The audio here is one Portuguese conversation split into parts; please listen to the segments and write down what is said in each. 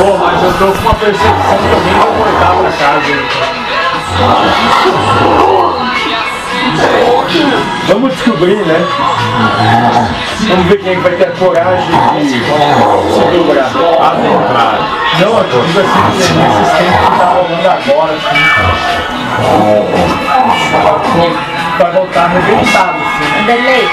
Pô, mas eu tô com uma percepção que alguém vai voltar pra casa. Vamos descobrir, né? Vamos ver quem é que vai ter a coragem de se dobrar. Adentrar. Não, eu digo assim, nesses tempos que tá rolando agora, assim. Vai voltar arrebentado, assim. Delay.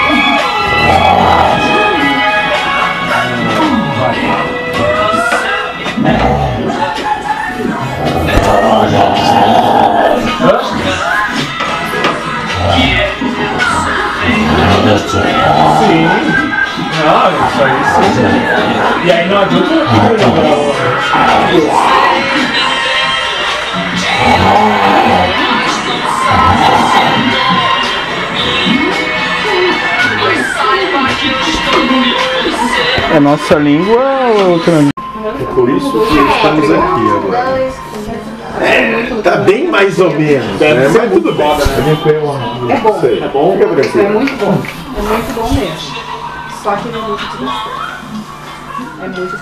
Sim. Isso aí É nossa língua ou outra? É por isso que estamos aqui agora. É, tá bem mais ou menos. Né? Mas tudo bem. É bom. Sei. É bom. Fica É muito bom. É muito bom mesmo. Só que ele é muito desgastante. É muito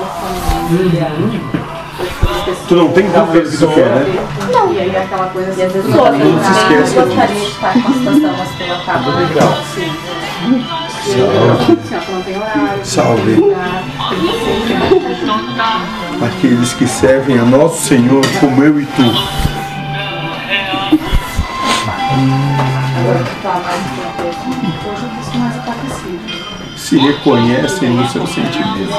a família. Tu não tem dúvida do que tu quer, né? Não. E aí aquela coisa assim. vezes eu eu não se esquece não gostaria disso. de estar com a situação, mas pelo acabar. Legal. Sim. Salve. Ser Aqueles que servem a nosso Senhor como eu e tu. Se reconhecem no seu sentimento.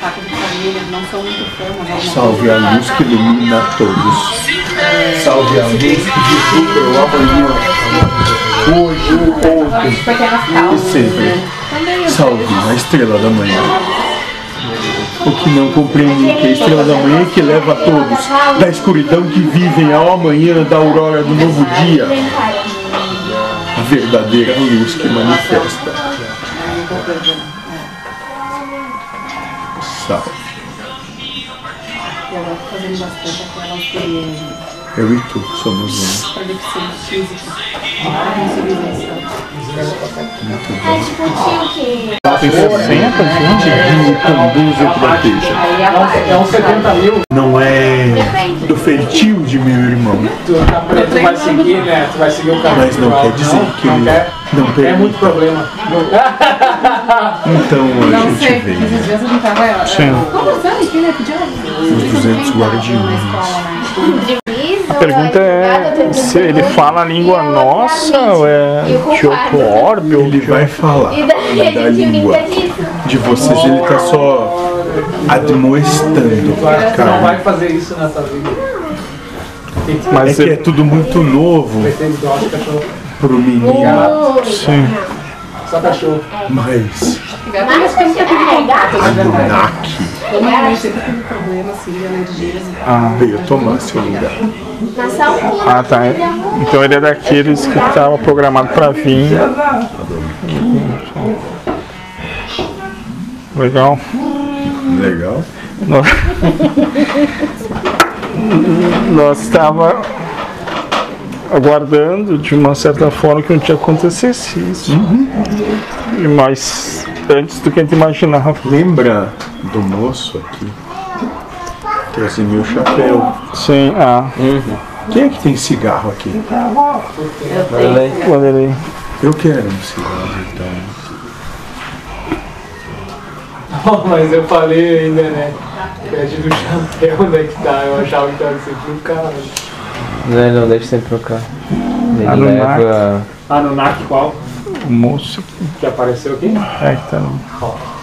Taco de família, não sou muito fã, mas alguma Salve a luz que ilumina todos. Salve a luz que divulga o amanhã. Hoje, ontem e sempre. Salve a estrela da manhã. O que não compreende que a estrela da manhã é que leva a todos da escuridão que vivem ao amanhã da aurora do novo dia. A verdadeira luz que manifesta. Salve. E Eu e tu somos um. É tipo o que. Tem 60 gente que conduz e proteja. Aí a É uns 70 mil. Não é do feitio de meu irmão. Tu, tá, tu vai seguir, né? Tu vai seguir o caminho. Mas não quer dizer que não quer. não É muito problema. Então a Não gente sei, vem, esses né? dias a gente tava é, conversando aqui, né? Podia. Os 200 guardiões. Né? A pergunta é se ele fala a língua nossa ou é de outro orbe ou Ele vai falar E da língua de vocês, ele tá só admoestando. Tu a acha que tu não vai fazer isso tua vida? Que É Mas que é tudo muito novo pro menino, sim. Só cachorro. mas Mas que nunca Anunnaki Eu sempre tive problema assim de alergias e tal. veio tomar seu lugar. Ah, tá. Então ele é daqueles que estava programado para vir. Legal. Legal? Nós- Nós estava aguardando de uma certa forma que um dia acontecesse isso. E Mas antes do que a gente imaginava. Lembra do moço aqui? Trouxe meu chapéu. Sim, ah, Quem é que tem cigarro aqui? Vanderlei. Eu quero um cigarro, então. Mas eu falei ainda, né? Pede do chapéu, onde é que tá? Eu achava que tava sempre no carro. Não, ele não deixa sempre trocar. Ele Anunnaki. leva. Ah, no NAC qual? Moço Que apareceu aqui? é que tá no- Ó.